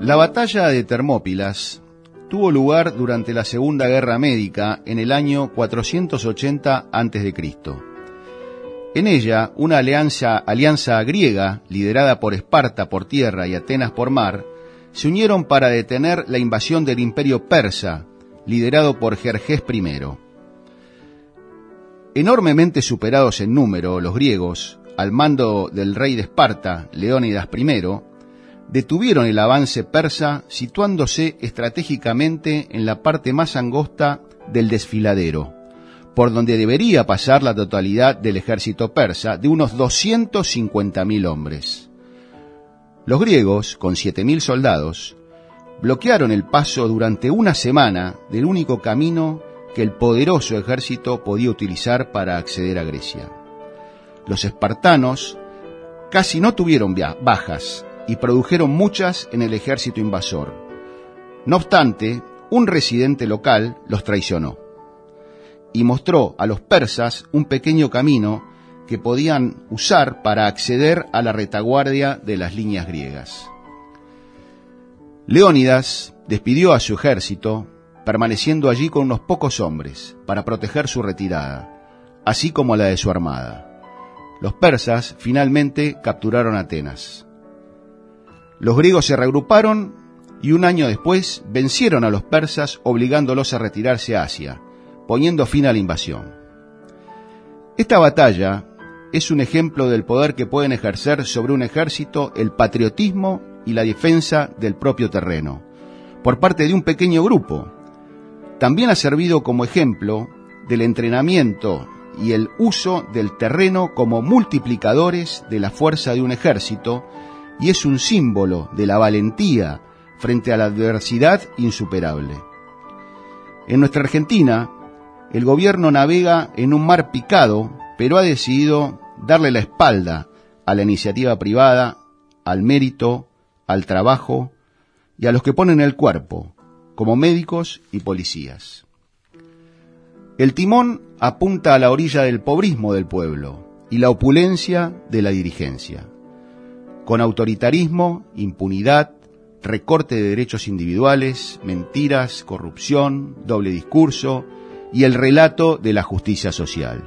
La batalla de Termópilas tuvo lugar durante la Segunda Guerra Médica en el año 480 a.C. En ella, una alianza, alianza griega, liderada por Esparta por tierra y Atenas por mar, se unieron para detener la invasión del imperio persa, liderado por Jerjes I. Enormemente superados en número, los griegos, al mando del rey de Esparta, Leónidas I, detuvieron el avance persa situándose estratégicamente en la parte más angosta del desfiladero, por donde debería pasar la totalidad del ejército persa de unos 250.000 hombres. Los griegos, con 7.000 soldados, bloquearon el paso durante una semana del único camino que el poderoso ejército podía utilizar para acceder a Grecia. Los espartanos casi no tuvieron bajas y produjeron muchas en el ejército invasor. No obstante, un residente local los traicionó y mostró a los persas un pequeño camino que podían usar para acceder a la retaguardia de las líneas griegas. Leónidas despidió a su ejército, permaneciendo allí con unos pocos hombres para proteger su retirada, así como la de su armada. Los persas finalmente capturaron Atenas. Los griegos se reagruparon y un año después vencieron a los persas obligándolos a retirarse a Asia, poniendo fin a la invasión. Esta batalla es un ejemplo del poder que pueden ejercer sobre un ejército el patriotismo y la defensa del propio terreno, por parte de un pequeño grupo. También ha servido como ejemplo del entrenamiento y el uso del terreno como multiplicadores de la fuerza de un ejército y es un símbolo de la valentía frente a la adversidad insuperable. En nuestra Argentina, el gobierno navega en un mar picado, pero ha decidido darle la espalda a la iniciativa privada, al mérito, al trabajo y a los que ponen el cuerpo, como médicos y policías. El timón apunta a la orilla del pobrismo del pueblo y la opulencia de la dirigencia con autoritarismo, impunidad, recorte de derechos individuales, mentiras, corrupción, doble discurso y el relato de la justicia social.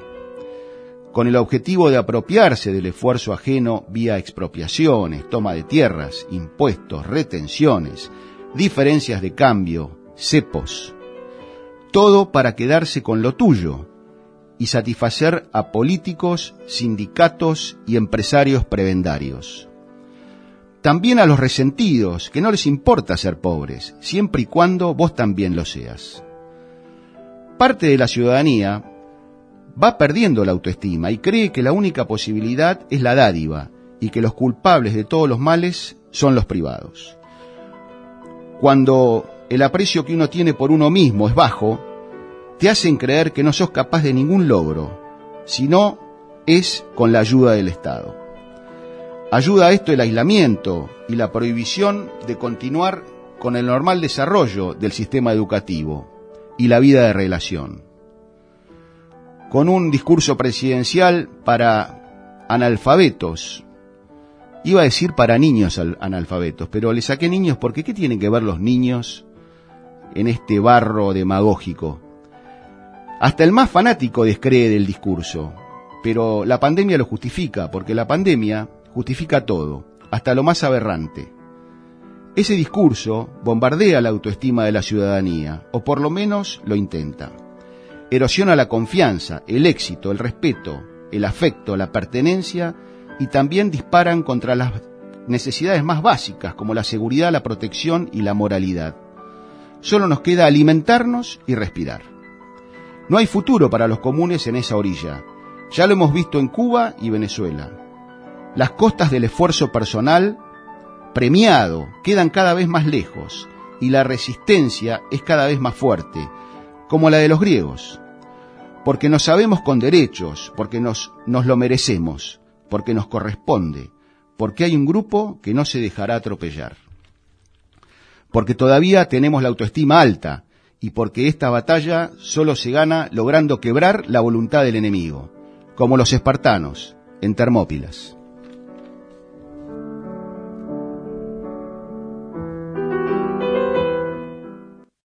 Con el objetivo de apropiarse del esfuerzo ajeno vía expropiaciones, toma de tierras, impuestos, retenciones, diferencias de cambio, cepos. Todo para quedarse con lo tuyo y satisfacer a políticos, sindicatos y empresarios prebendarios. También a los resentidos, que no les importa ser pobres, siempre y cuando vos también lo seas. Parte de la ciudadanía va perdiendo la autoestima y cree que la única posibilidad es la dádiva y que los culpables de todos los males son los privados. Cuando el aprecio que uno tiene por uno mismo es bajo, te hacen creer que no sos capaz de ningún logro, sino es con la ayuda del Estado. Ayuda a esto el aislamiento y la prohibición de continuar con el normal desarrollo del sistema educativo y la vida de relación. Con un discurso presidencial para analfabetos, iba a decir para niños analfabetos, pero le saqué niños porque ¿qué tienen que ver los niños en este barro demagógico? Hasta el más fanático descree del discurso, pero la pandemia lo justifica, porque la pandemia justifica todo, hasta lo más aberrante. Ese discurso bombardea la autoestima de la ciudadanía, o por lo menos lo intenta. Erosiona la confianza, el éxito, el respeto, el afecto, la pertenencia y también disparan contra las necesidades más básicas como la seguridad, la protección y la moralidad. Solo nos queda alimentarnos y respirar. No hay futuro para los comunes en esa orilla. Ya lo hemos visto en Cuba y Venezuela. Las costas del esfuerzo personal premiado quedan cada vez más lejos y la resistencia es cada vez más fuerte, como la de los griegos, porque nos sabemos con derechos, porque nos, nos lo merecemos, porque nos corresponde, porque hay un grupo que no se dejará atropellar, porque todavía tenemos la autoestima alta y porque esta batalla solo se gana logrando quebrar la voluntad del enemigo, como los espartanos en Termópilas.